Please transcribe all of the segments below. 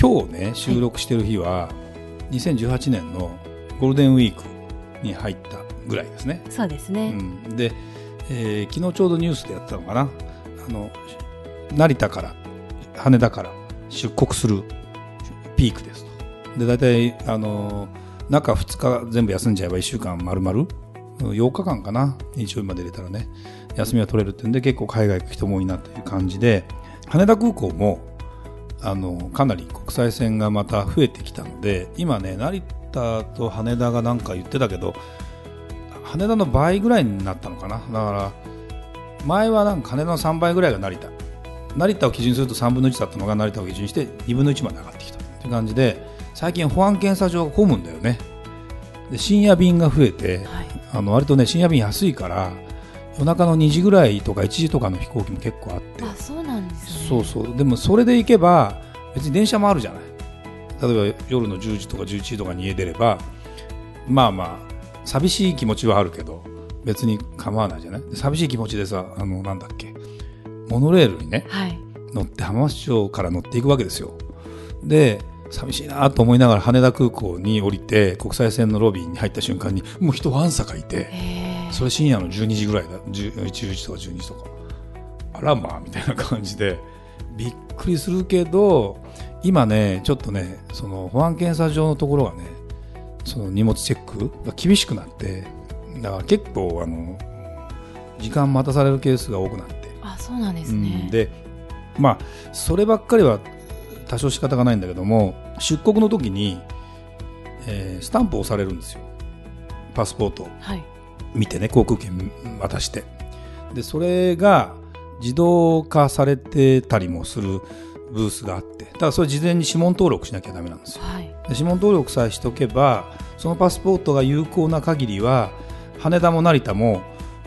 今日ね収録してる日は、2018年のゴールデンウィークに入ったぐらいですね。そうですね、うん、で、えー昨日ちょうどニュースでやってたのかな。あの成田から羽田から出国するピークですと。で大体あの中2日全部休んじゃえば1週間丸々。うん8日間かな。日曜日まで入れたらね休みが取れるってんで結構海外行く人も多いなという感じで羽田空港もあのかなり国際線がまた増えてきたので今ね成田と羽田がなんか言ってたけど羽田の倍ぐらいになったのかな。だから前はなんか羽田の3倍ぐらいが成田。成田を基準にすると3分の1だったのが成田を基準にして2分の1まで上がってきた。という感じで最近保安検査場が混むんだよね。で深夜便が増えてはい。あの割とね深夜便安いから夜中の2時ぐらいとか1時とかの飛行機も結構あってなんですね。そうそう。でもそれで行けば別に電車もあるじゃない。例えば夜の10時とか11時とかに家出ればまあまあ寂しい気持ちはあるけど別に構わないじゃない。で寂しい気持ちでさあのなんだっけモノレールにねはい。乗って浜松町から乗っていくわけですよ。で寂しいなと思いながら羽田空港に降りて国際線のロビーに入った瞬間にもう人わんさかいてへそれ深夜の12時ぐらいだ。10 11時とか12時とかあらまあみたいな感じでびっくりするけど今ねちょっとねその保安検査場のところがねその荷物チェックが厳しくなってだから結構あの時間待たされるケースが多くなって、あそうなんですうねん、でまあそればっかりは多少仕方がないんだけども出国の時に、えースタンプを押されるんですよ。パスポート。をはい。見てね航空券渡して。でそれが自動化されてたりもするブースがあってただそれ事前に指紋登録しなきゃダメなんですよ。はい。で指紋登録さえしておけばそのパスポートが有効な限りは羽田も成田も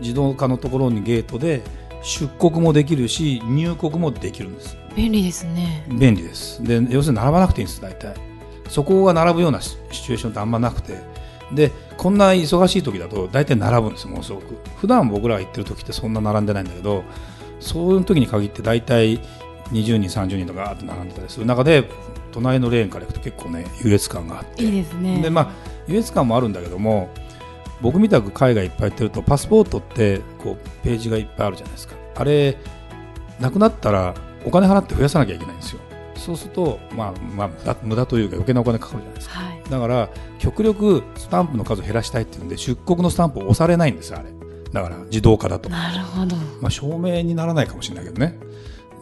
自動化のところにゲートで出国もできるし入国もできるんです。便利ですね。便利です。で要するに並ばなくていいんです大体。そこが並ぶようなシシチュエーションってあんまなくて。でこんな忙しい時だと大体並ぶんですよものすごく。普段僕らが行ってる時ってそんな並んでないんだけどそういう時に限って大体20人30人とかガーッと並んでたりする中で隣のレーンから行くと結構ね優越感があって。いいですね。でまあ優越感もあるんだけども僕みたく海外いっぱい行ってるとパスポートってこうページがいっぱいあるじゃないですか。あれなくなったらお金払って増やさなきゃいけないんですよ。そうすると、まあまあ、無駄無駄というか余計なお金かかるじゃないですか。はい。だから極力スタンプの数を減らしたいっていうんで出国のスタンプを押されないんですよあれだから自動化だと。なるほど。まあ、証明にならないかもしれないけどね。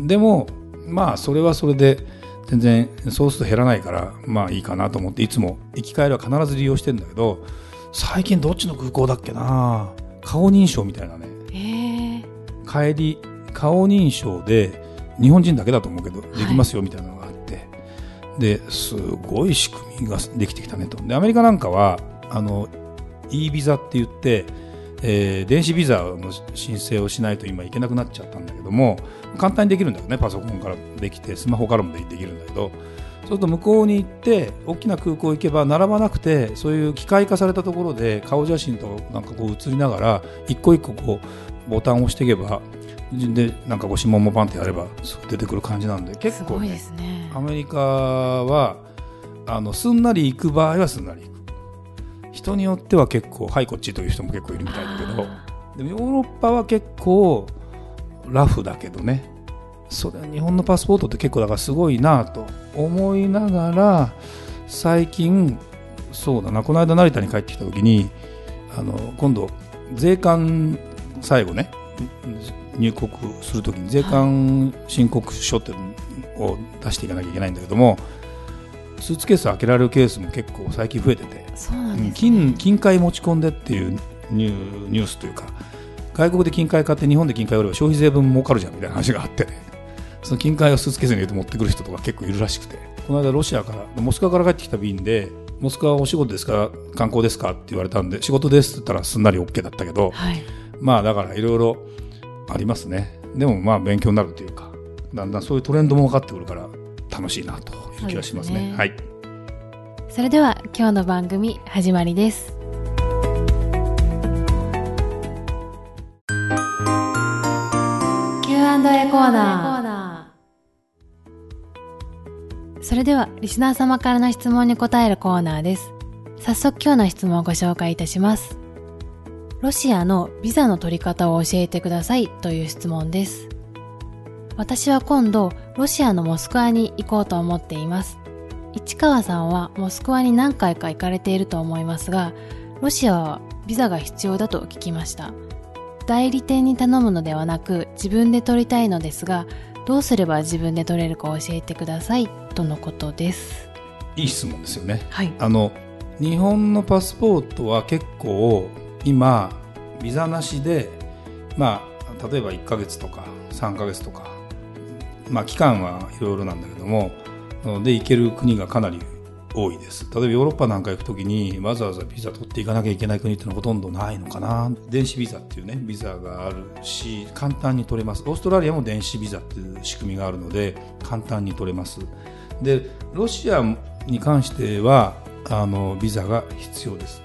でもまあそれはそれで全然そうすると減らないからまあいいかなと思っていつも行き帰りは必ず利用してるんだけど最近どっちの空港だっけな？顔認証みたいなね。へえ帰り顔認証で日本人だけだと思うけどできますよみたいなのがあって、ですごい仕組みができてきたねと。でアメリカなんかはあの e ビザって言って、えー電子ビザの申請をしないと今いけなくなっちゃったんだけども簡単にできるんだよねパソコンからできてスマホからもできるんだけど。そうすると向こうに行って大きな空港行けば並ばなくてそういう機械化されたところで顔写真となんかこう写りながら一個一個こうボタンを押していけばでなんかこう指紋もパンってやれば出てくる感じなんで結構、ね、すね。アメリカはあのすんなり行く場合はすんなり行く人によっては結構はいこっちという人も結構いるみたいだけどあでもヨーロッパは結構ラフだけどね。それ日本のパスポートって結構だからすごいなと思いながら最近そうだな。この間成田に帰ってきた時にあの今度税関最後ね入国するときに税関申告書ってを出していかなきゃいけないんだけどもスーツケース開けられるケースも結構最近増えててね、金金塊持ち込んでっていうニューニュースというか外国で金塊買って日本で金塊売れば消費税分儲かるじゃんみたいな話があってね。その金塊をスーツケースに入れて持ってくる人とか結構いるらしくて。この間ロシアからモスクワから帰ってきた便でモスクワお仕事ですか？観光ですか？って言われたんで仕事ですって言ったらすんなり OK だったけど、はい。まあだからいろいろありますね。でもまあ勉強になるというかだんだんそういうトレンドも分かってくるから楽しいなという気がしますね。すねはいそれでは今日の番組始まりです。Q&A コーナー。それではリスナー様からの質問に答えるコーナーです。早速今日の質問をご紹介いたします。ロシアのビザの取り方を教えてくださいという質問です。私は今度ロシアのモスクワに行こうと思っています。市川さんはモスクワに何回か行かれていると思いますが、ロシアはビザが必要だと聞きました。代理店に頼むのではなく自分で取りたいのですが、どうすれば自分で取れるか教えてくださいとのことです。いい質問ですよね。はい。あの日本のパスポートは結構今ビザなしでまあ例えば1ヶ月とか3ヶ月とかまあ期間はいろいろなんだけどもで行ける国がかなり多いです。例えばヨーロッパなんか行くときにわざわざビザ取っていかなきゃいけない国っていうのはほとんどないのかな。電子ビザっていうねビザがあるし簡単に取れます。オーストラリアも電子ビザっていう仕組みがあるので簡単に取れます。でロシアに関してはあのビザが必要です。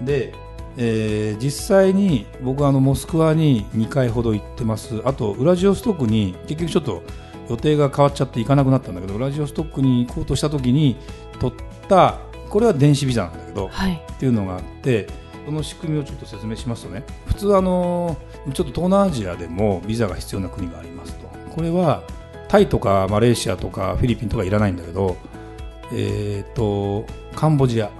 で、えー実際に僕はあのモスクワに2回ほど行ってます。あとウラジオストクに結局ちょっと予定が変わっちゃって行かなくなったんだけどウラジオストクに行こうとした時に取ったこれは電子ビザなんだけどはい。っていうのがあってその仕組みをちょっと説明しますとね。普通あのちょっと東南アジアでもビザが必要な国がありますと。これはタイとかマレーシアとかフィリピンとかいらないんだけどえっ、とカンボジア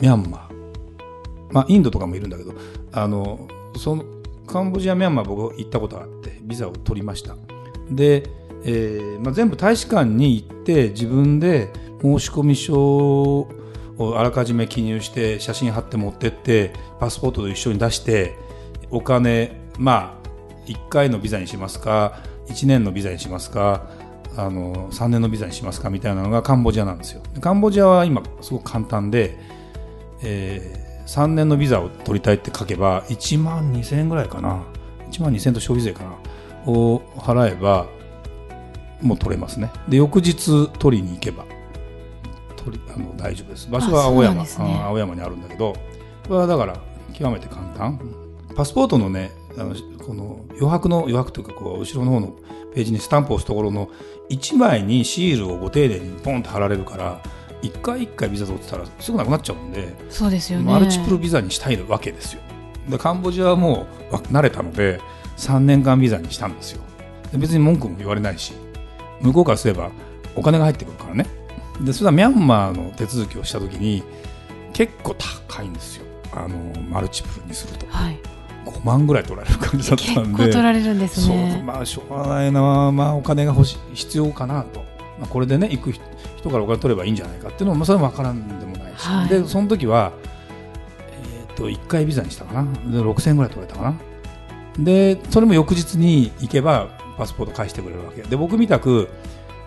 ミャンマーまあインドとかもいるんだけどあのそのカンボジアミャンマー僕行ったことがあってビザを取りました。で、えーまあ、全部大使館に行って自分で申込書をあらかじめ記入して写真貼って持ってってパスポートと一緒に出してお金まあ1回のビザにしますか1年のビザにしますかあの3年のビザにしますかみたいなのがカンボジアなんですよ。カンボジアは今すごく簡単で、え3年のビザを取りたいって書けば1万2000円ぐらいかな。1万2000円と消費税かな。を払えばもう取れますね。で翌日取りに行けば。取りあの大丈夫です。場所は青山。ね。あ青山にあるんだけどこれはだから極めて簡単。パスポートのねあのこの余白の余白というかこう後ろの方のページにスタンプを押すところの1枚にシールをご丁寧にポンと貼られるから1回1回ビザ取ってたらすぐなくなっちゃうんでそうですよね。マルチプルビザにしたいわけですよ。でカンボジアはもうわ慣れたので3年間ビザにしたんですよ。で別に文句も言われないし向こうからすればお金が入ってくるからね。でそれはミャンマーの手続きをした時に結構高いんですよ。あのマルチプルにすると。はい。5万ぐらい取られる感じだっ結たんで。構取られるんですそうね。まあしょうがないな、まあ、お金が欲し必要かなと、まあ、これでね行く人人からお金取ればいいんじゃないかっていうのも、まあ、それも分からんでもないし、はい。でその時は、えー、と1回ビザにしたかな。で6000円ぐらい取られたかな。でそれも翌日に行けばパスポート返してくれるわけ。で僕みたく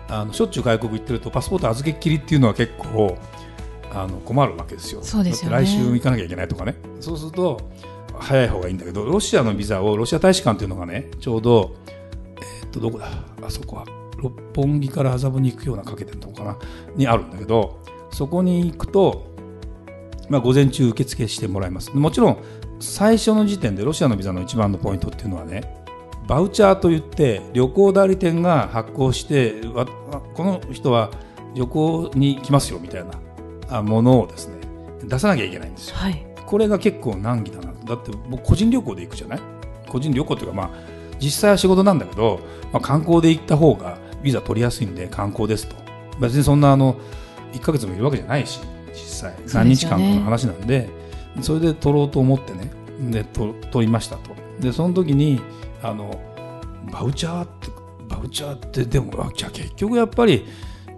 あのしょっちゅう外国行ってるとパスポート預けっきりっていうのは結構あの困るわけですよ。そうですよね。来週行かなきゃいけないとかね。そうすると早い方がいいんだけどロシアのビザをロシア大使館っていうのがねちょうどえーっとどこだ？あそこは六本木から麻布に行くようなかけてるとこかな。にあるんだけどそこに行くと、まあ、午前中受付してもらいます。もちろん最初の時点でロシアのビザの一番のポイントっていうのはねバウチャーといって旅行代理店が発行してわこの人は旅行に来ますよみたいなあものをですね出さなきゃいけないんですよ。はい。これが結構難儀だなだって僕個人旅行で行くじゃない？個人旅行っていうかまあ実際は仕事なんだけど、まあ、観光で行った方がビザ取りやすいんで観光ですと。別にそんなあの1ヶ月もいるわけじゃないし実際。何日間かの話なんでそれで取ろうと思ってね。でと取りましたと。でその時にあのバウチャーってバウチャーってでもあじゃあ結局やっぱり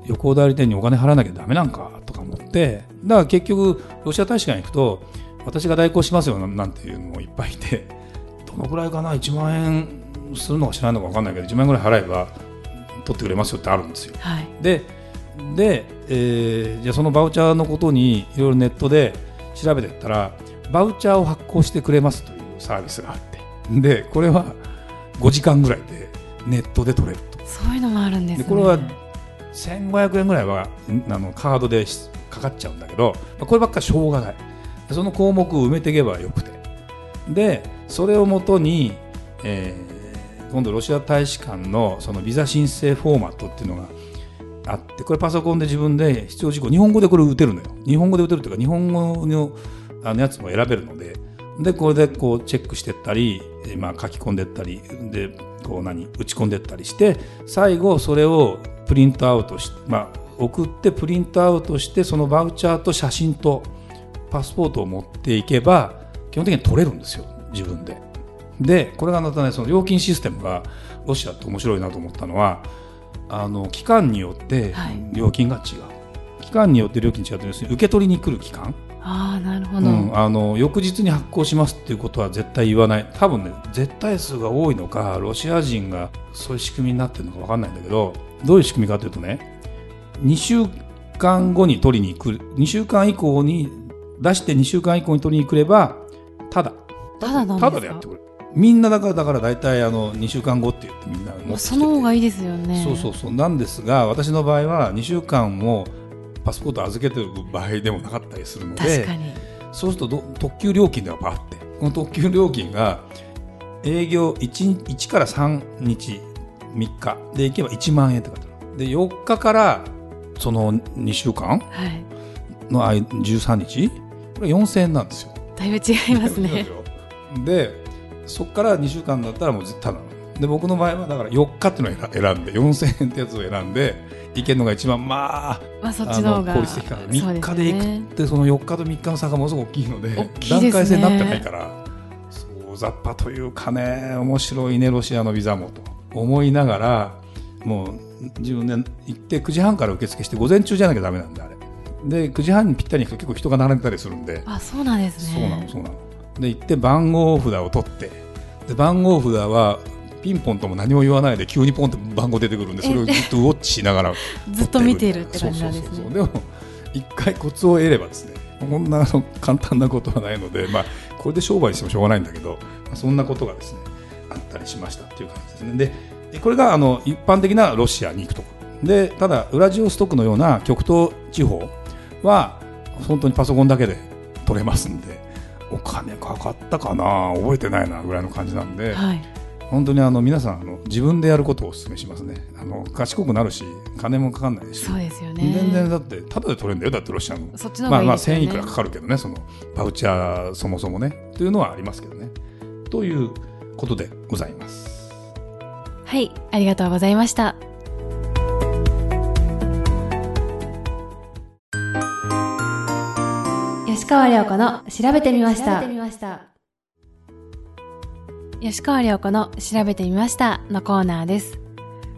旅行代理店にお金払わなきゃダメなんかとか思ってだから結局ロシア大使館に行くと私が代行しますよなんていうのもいっぱいいてどのくらいかな1万円するのか知らないのか分かんないけど1万円ぐらい払えば取ってくれますよってあるんですよはい。でで、えーじゃあそのバウチャーのことにいろいろネットで調べてったらバウチャーを発行してくれますというサービスがあってでこれは5時間ぐらいでネットで取れると。そういうのもあるんですね。でこれは1500円ぐらいはんあのカードでしかかっちゃうんだけどまあこればっかりしょうがない。でその項目を埋めていけばよくて。でそれをもとに、えー今度ロシア大使館のそのビザ申請フォーマットっていうのがあってこれパソコンで自分で必要事項日本語でこれ打てるのよ。日本語で打てるというか日本語のあのやつも選べるのででこれでこうチェックしてったり、えーまあ、書き込んでったりでこう何打ち込んでったりして最後それをプリントアウトし、まあ、送ってプリントアウトしてそのバウチャーと写真とパスポートを持っていけば基本的に取れるんですよ自分で。でこれがまたねその料金システムがロシアって面白いなと思ったのはあの期間によってはい。料金が違う、期間によって料金違うと要するに受け取りに来る期間、ああ、なるほど。うん、あの翌日に発行しますっていうことは絶対言わない。多分ね絶対数が多いのかロシア人がそういう仕組みになってるのか分かんないんだけどどういう仕組みかというとね2週間後に取りに来る。2週間以降に出して2週間以降に取りに来ればただ。ただただでやってくれる。みんなだからだから大体あの2週間後って言ってみんな持ってきててその方がいいですよね。そうそうそうなんですが私の場合は2週間もパスポート預けてる場合でもなかったりするので確かに。そうするとど特急料金ではあってこの特急料金が営業 1, 1から3日3日で行けば1万円って書いてあるで4日からその2週間はい。の間13日これ4000円なんですよ。だいぶ違いますね。でそこから2週間だったらもうただなので僕の場合はだから4日っていうのを選んで4000円ってやつを選んで行けるのが一番まあまあそっあちの方が。の効率的かな。そう3日で行くってその4日と3日の差がものすごく大きいのでね。段階制になってないからそう雑把というかね面白いねロシアのビザもと。思いながらもう自分で行って9時半から受付して午前中じゃなきゃダメなんであれ。で9時半にぴったりに行くと結構人が並んでたりするんで。あ、そうなんですね。そうなのそうなの。で行って番号札を取って。で番号札はピンポンとも何も言わないで急にポンって番号出てくるんでそれをずっとウォッチしながら ずっと見てるって感じなんですね。でも一回コツを得ればですねこんな簡単なことはないので、まあ、これで商売してもしょうがないんだけど、まあそんなことがですねあったりしましたっていう感じですねででこれがあの一般的なロシアに行くところでただウラジオストクのような極東地方は本当にパソコンだけで取れますんでお金かかったかな？覚えてないなぐらいの感じなんで、はい。本当にあの皆さんあの自分でやることをお勧めしますねあの賢くなるし金もかかんないしそうですよね。全然だってただで取れるんだよだってロシアのそっちのまあまあ方がいいですよね。1000いくらかかるけどねそのパウチャーそもそもねというのはありますけどねということでございますはい、ありがとうございました。吉川良子の調べてみました。吉川良子の調べてみましたのコーナーです。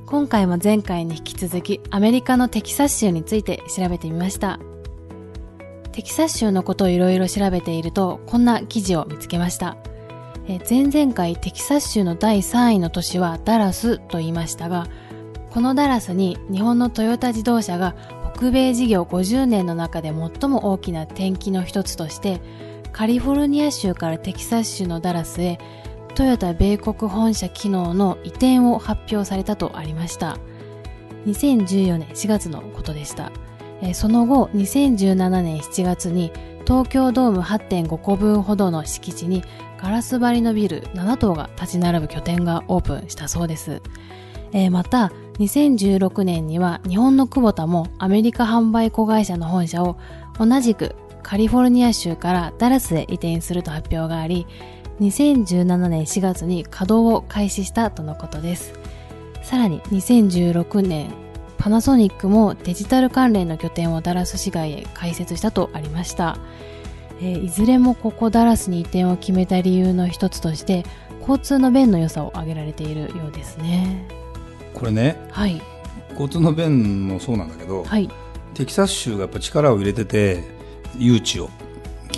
今回も前回に引き続きアメリカのテキサス州について調べてみました。テキサス州のことをいろいろ調べているとこんな記事を見つけました。前々回テキサス州の第3位の都市はダラスと言いましたがこのダラスに日本のトヨタ自動車が北米事業50年の中で最も大きな転機の一つとしてカリフォルニア州からテキサス州のダラスへトヨタ米国本社機能の移転を発表されたとありました2014年4月のことでしたその後2017年7月に東京ドーム8.5個分ほどの敷地にガラス張りのビル7棟が立ち並ぶ拠点がオープンしたそうです。また、2016年には日本の久保田もアメリカ販売子会社の本社を同じくカリフォルニア州からダラスへ移転すると発表があり、2017年4月に稼働を開始したとのことです。さらに2016年、パナソニックもデジタル関連の拠点をダラス市街へ開設したとありました。えーいずれもここダラスに移転を決めた理由の一つとして交通の便の良さを挙げられているようですねこれねはい交通の便もそうなんだけど、はいテキサス州がやっぱ力を入れてて誘致を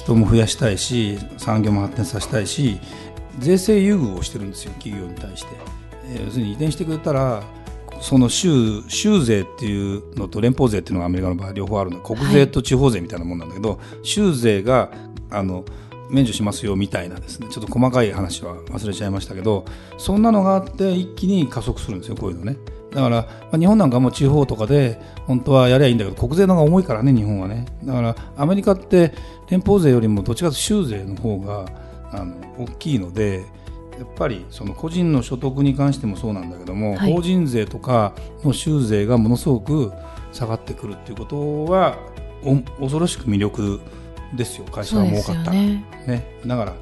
人も増やしたいし産業も発展させたいし税制優遇をしてるんですよ企業に対して、えー要するに移転してくれたらその州州税っていうのと連邦税っていうのがアメリカの場合両方あるので国税と地方税みたいなもんなんだけど、州税があの免除しますよみたいなですねちょっと細かい話は忘れちゃいましたけどそんなのがあって一気に加速するんですよこういうのね。だから、まあ、日本なんかも地方とかで本当はやりゃいいんだけど国税の方が重いからね日本はね。だからアメリカって連邦税よりもどっちかというと州税の方があの大きいのでやっぱりその個人の所得に関してもそうなんだけども、はい。法人税とかの州税がものすごく下がってくるっていうことはお恐ろしく魅力ですよ会社が儲かった。ね。ね、だから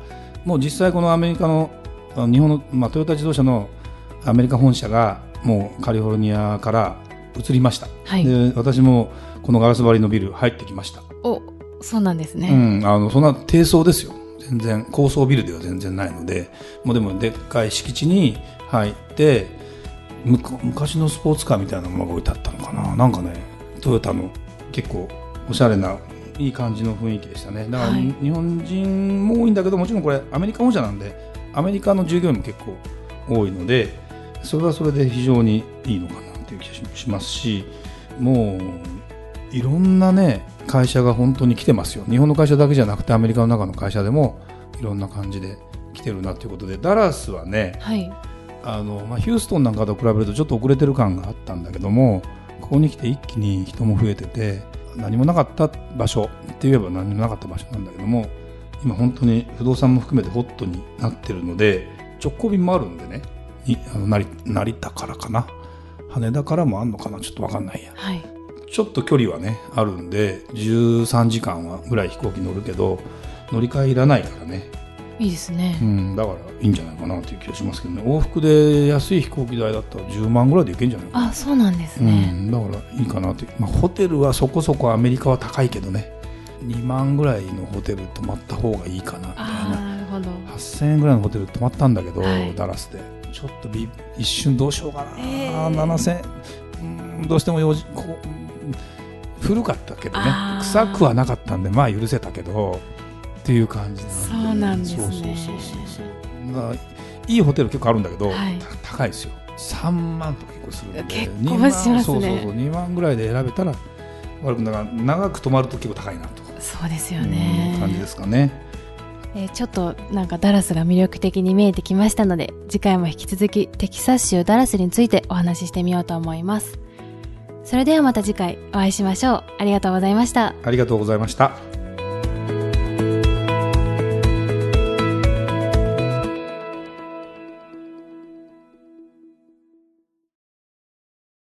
もう実際このアメリカの日本の、まあ、トヨタ自動車のアメリカ本社がもうカリフォルニアから移りました、はい。で私もこのガラス張りのビル入ってきました、お、そうなんですうね。ん、あのそんな低層ですよ。全然高層ビルでは全然ないので。もうでもでっかい敷地に入ってむか昔のスポーツカーみたいなものが置いてあったのかな。なんかねトヨタの結構おしゃれないい感じの雰囲気でしたね。だから、はい。日本人も多いんだけどもちろんこれアメリカ本社なんでアメリカの従業員も結構多いのでそれはそれで非常にいいのかなという気がししますしもういろんなね会社が本当に来てますよ日本の会社だけじゃなくてアメリカの中の会社でもいろんな感じで来てるなということでダラスはねはい。あの、まあ、ヒューストンなんかと比べるとちょっと遅れてる感があったんだけどもここに来て一気に人も増えてて何もなかった場所って言えば何もなかった場所なんだけども今本当に不動産も含めてホットになってるので直行便もあるんでね成成田からかな？羽田からもあんのかな？ちょっとわかんないや。はい。ちょっと距離はねあるんで13時間はぐらい飛行機乗るけど乗り換えいらないからね。いいですね。う。ん、だからいいんじゃないかなという気がしますけどね。往復で安い飛行機代だったら10万ぐらいで行けんじゃないかな、あ、そうなんですうね。ん、だからいいかなという、まあ、ホテルはそこそこアメリカは高いけどね。2万ぐらいのホテル泊まった方がいいかなみたいな。なるほど。8000円ぐらいのホテル泊まったんだけど、はい。ダラスでちょっとび一瞬どうしようかな、えー7000うんどうしても用事こううん古かったけどね。臭くはなかったんでまあ許せたけどっていう感じなんで。そうなんですね。そうそうそうそう。いいホテル結構あるんだけど、はい。た高いですよ。3万とか結構するんで。結構2万しますね。そうそうそう。2万ぐらいで選べたら悪くだから長く泊まると結構高いなとそうですよいうね。感じですかね。えーちょっとなんかダラスが魅力的に見えてきましたので次回も引き続きテキサス州ダラスについてお話ししてみようと思います。それではまた次回お会いしましょう。ありがとうございました。ありがとうございました。